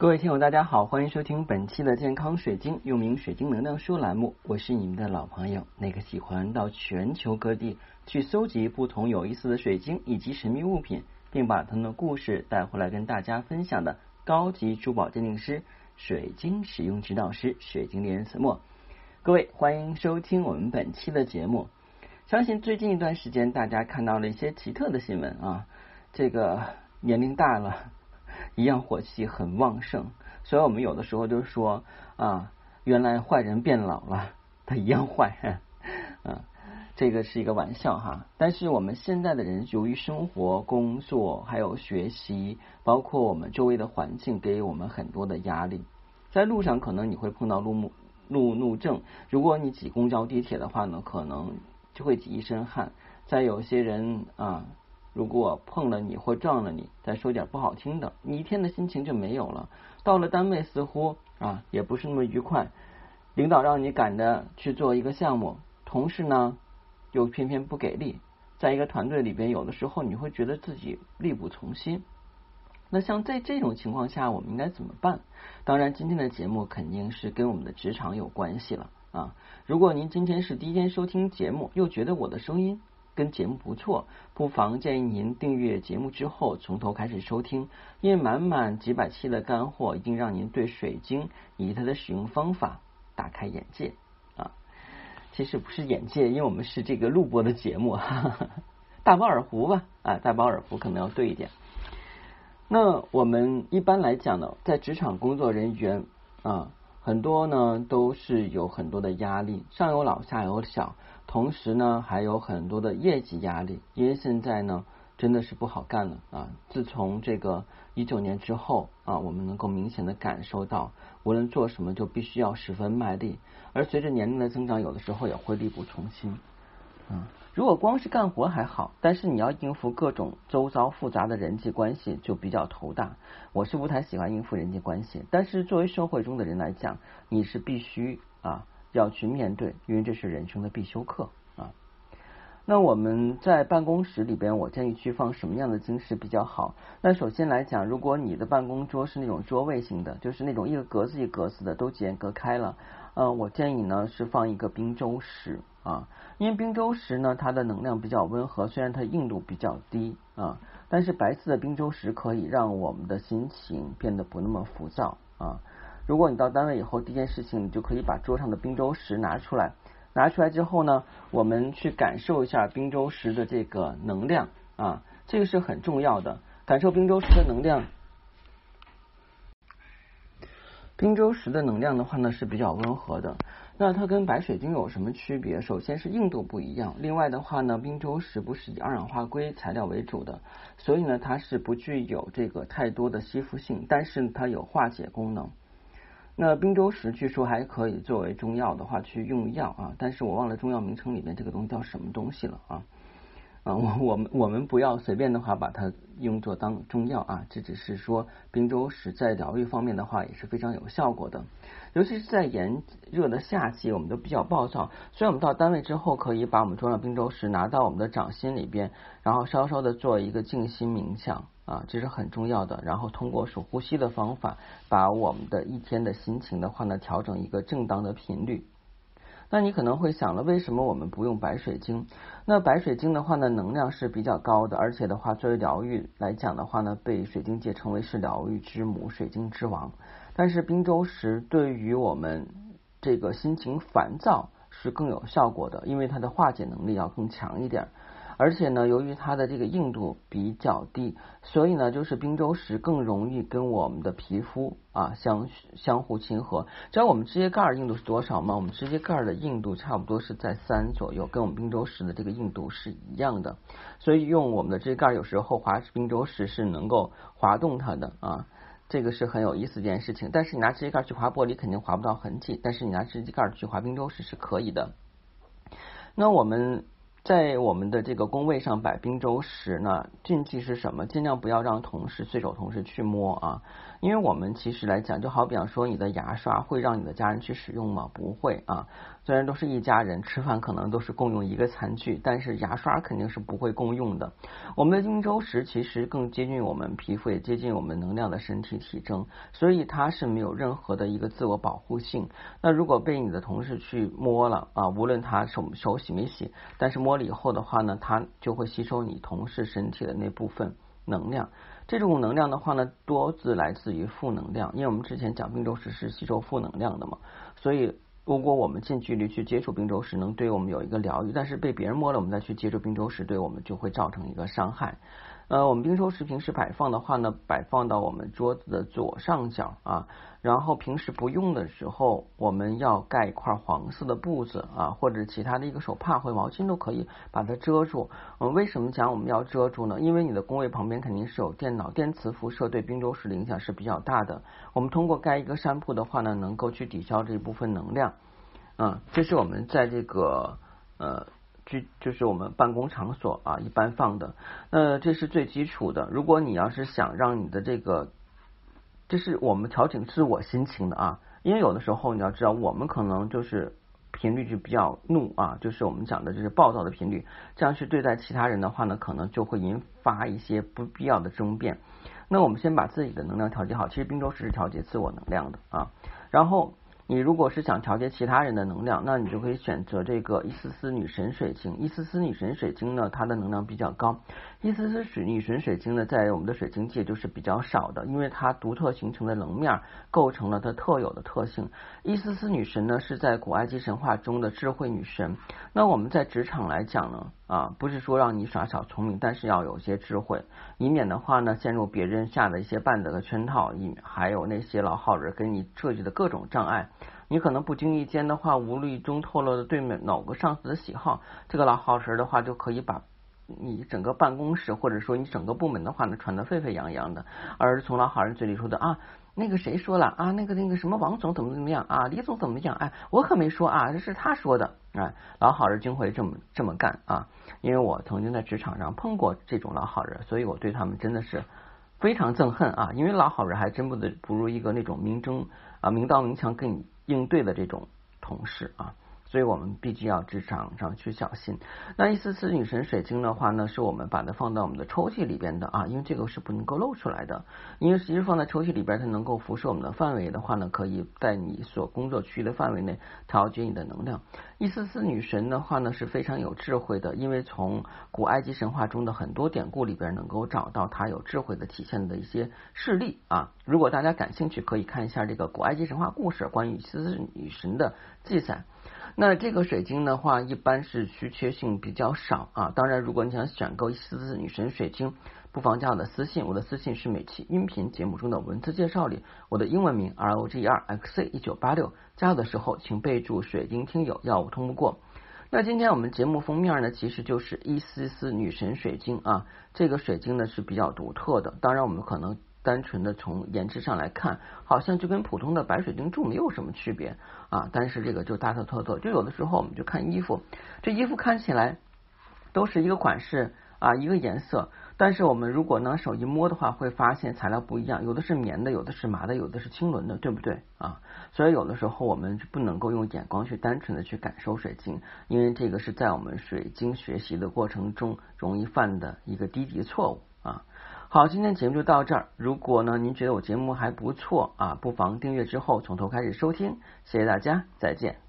各位听友，大家好，欢迎收听本期的健康水晶，又名水晶能量书栏目。我是你们的老朋友，那个喜欢到全球各地去搜集不同有意思的水晶以及神秘物品，并把他们的故事带回来跟大家分享的高级珠宝鉴定师、水晶使用指导师、水晶猎人子墨。各位，欢迎收听我们本期的节目。相信最近一段时间，大家看到了一些奇特的新闻啊，这个年龄大了。一样火气很旺盛，所以我们有的时候就说啊，原来坏人变老了，他一样坏，啊，这个是一个玩笑哈。但是我们现在的人，由于生活、工作还有学习，包括我们周围的环境，给我们很多的压力。在路上可能你会碰到路怒路怒症，如果你挤公交、地铁的话呢，可能就会挤一身汗。再有些人啊。如果碰了你或撞了你，再说点不好听的，你一天的心情就没有了。到了单位似乎啊也不是那么愉快，领导让你赶着去做一个项目，同事呢又偏偏不给力，在一个团队里边，有的时候你会觉得自己力不从心。那像在这种情况下，我们应该怎么办？当然，今天的节目肯定是跟我们的职场有关系了啊。如果您今天是第一天收听节目，又觉得我的声音，跟节目不错，不妨建议您订阅节目之后从头开始收听，因为满满几百期的干货一定让您对水晶以及它的使用方法大开眼界啊！其实不是眼界，因为我们是这个录播的节目，哈 哈大饱耳福吧啊，大饱耳福可能要对一点。那我们一般来讲呢，在职场工作人员啊，很多呢都是有很多的压力，上有老下有小。同时呢，还有很多的业绩压力，因为现在呢，真的是不好干了啊！自从这个一九年之后啊，我们能够明显的感受到，无论做什么就必须要十分卖力，而随着年龄的增长，有的时候也会力不从心。嗯，如果光是干活还好，但是你要应付各种周遭复杂的人际关系，就比较头大。我是不太喜欢应付人际关系，但是作为社会中的人来讲，你是必须啊。要去面对，因为这是人生的必修课啊。那我们在办公室里边，我建议去放什么样的晶石比较好？那首先来讲，如果你的办公桌是那种桌位型的，就是那种一个格子一个格子的都间隔开了，呃，我建议呢是放一个冰州石啊，因为冰州石呢它的能量比较温和，虽然它硬度比较低啊，但是白色的冰州石可以让我们的心情变得不那么浮躁啊。如果你到单位以后，第一件事情你就可以把桌上的冰州石拿出来，拿出来之后呢，我们去感受一下冰州石的这个能量啊，这个是很重要的，感受冰州石的能量。冰州石的能量的话呢是比较温和的，那它跟白水晶有什么区别？首先是硬度不一样，另外的话呢，冰州石不是以二氧化硅材料为主的，所以呢它是不具有这个太多的吸附性，但是它有化解功能。那冰州石据说还可以作为中药的话去用药啊，但是我忘了中药名称里面这个东西叫什么东西了啊啊，我我们我们不要随便的话把它用作当中药啊，这只是说冰州石在疗愈方面的话也是非常有效果的，尤其是在炎热的夏季，我们都比较暴躁，所以我们到单位之后可以把我们桌上冰州石拿到我们的掌心里边，然后稍稍的做一个静心冥想。啊，这是很重要的。然后通过数呼吸的方法，把我们的一天的心情的话呢，调整一个正当的频率。那你可能会想了，为什么我们不用白水晶？那白水晶的话呢，能量是比较高的，而且的话，作为疗愈来讲的话呢，被水晶界称为是疗愈之母、水晶之王。但是冰州石对于我们这个心情烦躁是更有效果的，因为它的化解能力要更强一点。而且呢，由于它的这个硬度比较低，所以呢，就是冰州石更容易跟我们的皮肤啊相相互亲和。知道我们指甲盖硬度是多少吗？我们指甲盖的硬度差不多是在三左右，跟我们冰州石的这个硬度是一样的。所以用我们的指甲盖有时候划冰州石是能够滑动它的啊，这个是很有意思一件事情。但是你拿指甲盖去划玻璃肯定划不到痕迹，但是你拿指甲盖去划冰州石是可以的。那我们。在我们的这个工位上摆冰粥时呢，禁忌是什么？尽量不要让同事、随手同事去摸啊，因为我们其实来讲，就好比方说，你的牙刷会让你的家人去使用吗？不会啊，虽然都是一家人，吃饭可能都是共用一个餐具，但是牙刷肯定是不会共用的。我们的冰州石其实更接近我们皮肤，也接近我们能量的身体体征，所以它是没有任何的一个自我保护性。那如果被你的同事去摸了啊，无论他手手洗没洗，但是摸了以后的话呢，它就会吸收你同事身体的那部分能量。这种能量的话呢，多自来自于负能量，因为我们之前讲冰州石是吸收负能量的嘛，所以。如果我们近距离去接触冰州石，能对我们有一个疗愈，但是被别人摸了，我们再去接触冰州石，对我们就会造成一个伤害。呃，我们冰州石平时摆放的话呢，摆放到我们桌子的左上角啊，然后平时不用的时候，我们要盖一块黄色的布子啊，或者其他的一个手帕或毛巾都可以把它遮住。嗯，为什么讲我们要遮住呢？因为你的工位旁边肯定是有电脑，电磁辐射对冰州石的影响是比较大的。我们通过盖一个山铺的话呢，能够去抵消这一部分能量。啊，这是我们在这个呃，就就是我们办公场所啊，一般放的。那这是最基础的。如果你要是想让你的这个，这是我们调整自我心情的啊。因为有的时候你要知道，我们可能就是频率就比较怒啊，就是我们讲的就是暴躁的频率。这样去对待其他人的话呢，可能就会引发一些不必要的争辩。那我们先把自己的能量调节好。其实冰州石是调节自我能量的啊，然后。你如果是想调节其他人的能量，那你就可以选择这个伊丝丝女神水晶。伊丝丝女神水晶呢，它的能量比较高。伊丝丝水女神水晶呢，在我们的水晶界就是比较少的，因为它独特形成的棱面构成了它特有的特性。伊丝丝女神呢，是在古埃及神话中的智慧女神。那我们在职场来讲呢，啊，不是说让你耍小聪明，但是要有些智慧，以免的话呢，陷入别人下的一些绊子的圈套，以还有那些老好人给你设计的各种障碍。你可能不经意间的话，无意中透露了对某某个上司的喜好，这个老好人的话就可以把你整个办公室或者说你整个部门的话呢传得沸沸扬扬的，而从老好人嘴里说的啊，那个谁说了啊，那个那个什么王总怎么怎么样啊，李总怎么样？哎，我可没说啊，这是他说的啊，老好人就会这么这么干啊，因为我曾经在职场上碰过这种老好人，所以我对他们真的是非常憎恨啊，因为老好人还真不得不如一个那种明争啊明刀明枪跟你。应对的这种同事啊。所以我们必须要职场上去小心。那一丝丝女神水晶的话呢，是我们把它放到我们的抽屉里边的啊，因为这个是不能够露出来的。因为其实放在抽屉里边，它能够辐射我们的范围的话呢，可以在你所工作区域的范围内调节你的能量。一丝丝女神的话呢是非常有智慧的，因为从古埃及神话中的很多典故里边能够找到她有智慧的体现的一些事例啊。如果大家感兴趣，可以看一下这个古埃及神话故事关于一丝丝女神的记载。那这个水晶的话，一般是稀缺性比较少啊。当然，如果你想选购一丝丝女神水晶，不妨加我的私信，我的私信是每期音频节目中的文字介绍里，我的英文名 R O G R X C 一九八六。加的时候，请备注“水晶听友”，要我通不过。那今天我们节目封面呢，其实就是一丝丝女神水晶啊。这个水晶呢是比较独特的，当然我们可能。单纯的从颜值上来看，好像就跟普通的白水晶柱没有什么区别啊。但是这个就大错特错，就有的时候我们就看衣服，这衣服看起来都是一个款式啊，一个颜色，但是我们如果拿手一摸的话，会发现材料不一样，有的是棉的，有的是麻的，有的是腈纶的，对不对啊？所以有的时候我们不能够用眼光去单纯的去感受水晶，因为这个是在我们水晶学习的过程中容易犯的一个低级错误。好，今天节目就到这儿。如果呢，您觉得我节目还不错啊，不妨订阅之后从头开始收听。谢谢大家，再见。